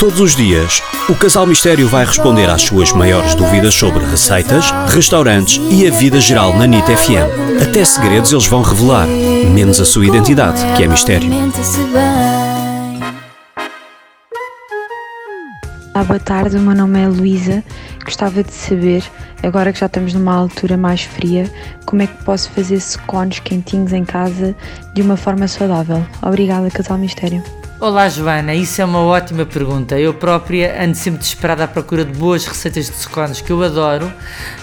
Todos os dias, o Casal Mistério vai responder às suas maiores dúvidas sobre receitas, restaurantes e a vida geral na NIT FM. Até segredos eles vão revelar, menos a sua identidade, que é mistério. Olá, boa tarde, o meu nome é Luísa. Gostava de saber, agora que já estamos numa altura mais fria, como é que posso fazer scones quentinhos em casa de uma forma saudável. Obrigada, Casal Mistério. Olá Joana, isso é uma ótima pergunta. Eu própria ando sempre desesperada à procura de boas receitas de scones que eu adoro,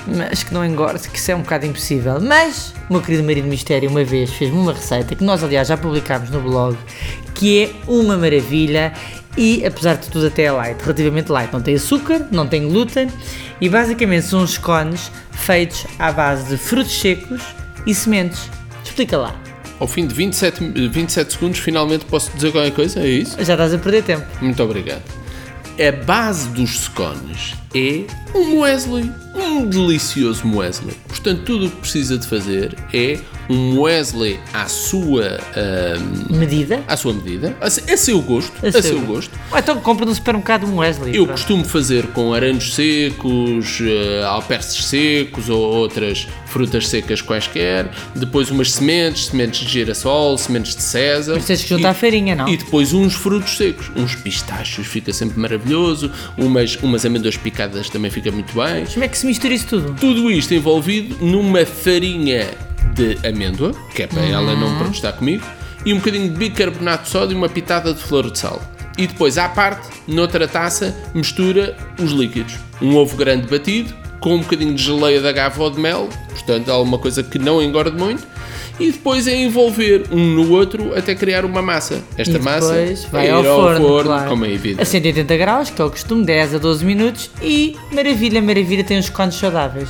mas que não engordo, que isso é um bocado impossível. Mas o meu querido marido Mistério uma vez fez-me uma receita que nós aliás já publicámos no blog, que é uma maravilha e apesar de tudo até é light, relativamente light. Não tem açúcar, não tem glúten e basicamente são uns cones feitos à base de frutos secos e sementes. Explica lá. Ao fim de 27, 27 segundos, finalmente posso dizer qualquer coisa? É isso? Já estás a perder tempo. Muito obrigado. A base dos scones é um muesli, um delicioso muesli. Portanto, tudo o que precisa de fazer é um muesli à sua ahm, Medida? à sua medida, a, a seu gosto, a, A seu, seu gosto. Ou então compra no supermercado um Wesley. Eu pronto. costumo fazer com aranjos secos, eh, alperces secos ou outras frutas secas quaisquer, depois umas sementes, sementes de girassol, sementes de césar. Mas tens que juntar E- a farinha, não? E depois uns frutos secos, uns pistachos, fica sempre maravilhoso, umas, umas amêndoas picadas também fica muito bem. Como é que se mistura isso tudo? Tudo isto envolvido numa farinha de amêndoa, que é para ela não Uhum. protestar comigo, e um bocadinho de bicarbonato de sódio e uma pitada de flor de sal. E depois, à parte, noutra taça, mistura os líquidos. Um ovo grande batido, com um bocadinho de geleia de agave ou de mel, portanto, alguma coisa que não engorde muito, e depois é envolver um no outro até criar uma massa. Esta massa depois vai é ao ir ao forno, forno, claro. como é evidente. A 180 graus, que é o costume, 10 a 12 minutos e maravilha, maravilha, tem uns cones saudáveis.